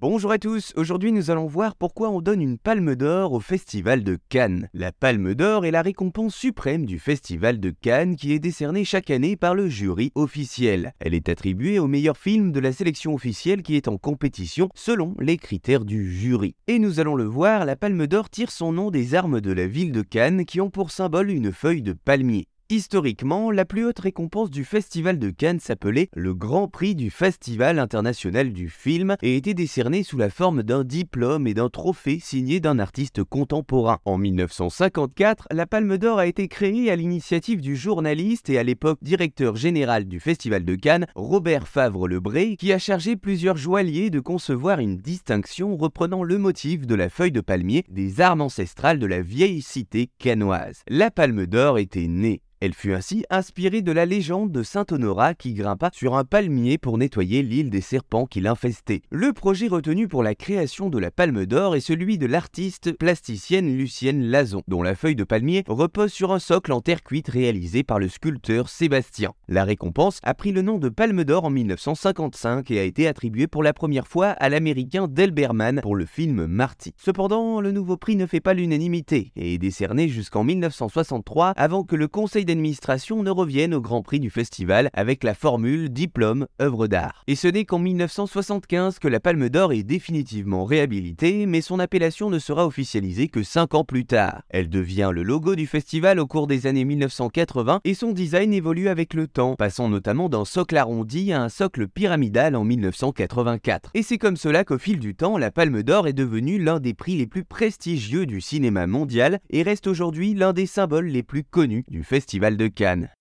Bonjour à tous, aujourd'hui nous allons voir pourquoi on donne une palme d'or au Festival de Cannes. La palme d'or est la récompense suprême du Festival de Cannes qui est décernée chaque année par le jury officiel. Elle est attribuée au meilleur film de la sélection officielle qui est en compétition selon les critères du jury. Et nous allons le voir, la palme d'or tire son nom des armes de la ville de Cannes qui ont pour symbole une feuille de palmier. Historiquement, la plus haute récompense du Festival de Cannes s'appelait le Grand Prix du Festival international du film et était décerné sous la forme d'un diplôme et d'un trophée signé d'un artiste contemporain. En 1954, la Palme d'Or a été créée à l'initiative du journaliste et à l'époque directeur général du Festival de Cannes, Robert Favre-Lebré, qui a chargé plusieurs joailliers de concevoir une distinction reprenant le motif de la feuille de palmier des armes ancestrales de la vieille cité cannoise. La Palme d'Or était née elle fut ainsi inspirée de la légende de Saint Honorat qui grimpa sur un palmier pour nettoyer l'île des serpents qui l'infestaient. Le projet retenu pour la création de la Palme d'Or est celui de l'artiste plasticienne Lucienne Lazon, dont la feuille de palmier repose sur un socle en terre cuite réalisé par le sculpteur Sébastien. La récompense a pris le nom de Palme d'Or en 1955 et a été attribuée pour la première fois à l'américain Delberman pour le film Marty. Cependant, le nouveau prix ne fait pas l'unanimité et est décerné jusqu'en 1963 avant que le Conseil d'administration ne revienne au Grand Prix du festival avec la formule diplôme œuvre d'art. Et ce n'est qu'en 1975 que la Palme d'Or est définitivement réhabilitée, mais son appellation ne sera officialisée que 5 ans plus tard. Elle devient le logo du festival au cours des années 1980 et son design évolue avec le temps, passant notamment d'un socle arrondi à un socle pyramidal en 1984. Et c'est comme cela qu'au fil du temps, la Palme d'Or est devenue l'un des prix les plus prestigieux du cinéma mondial et reste aujourd'hui l'un des symboles les plus connus du festival de Cannes.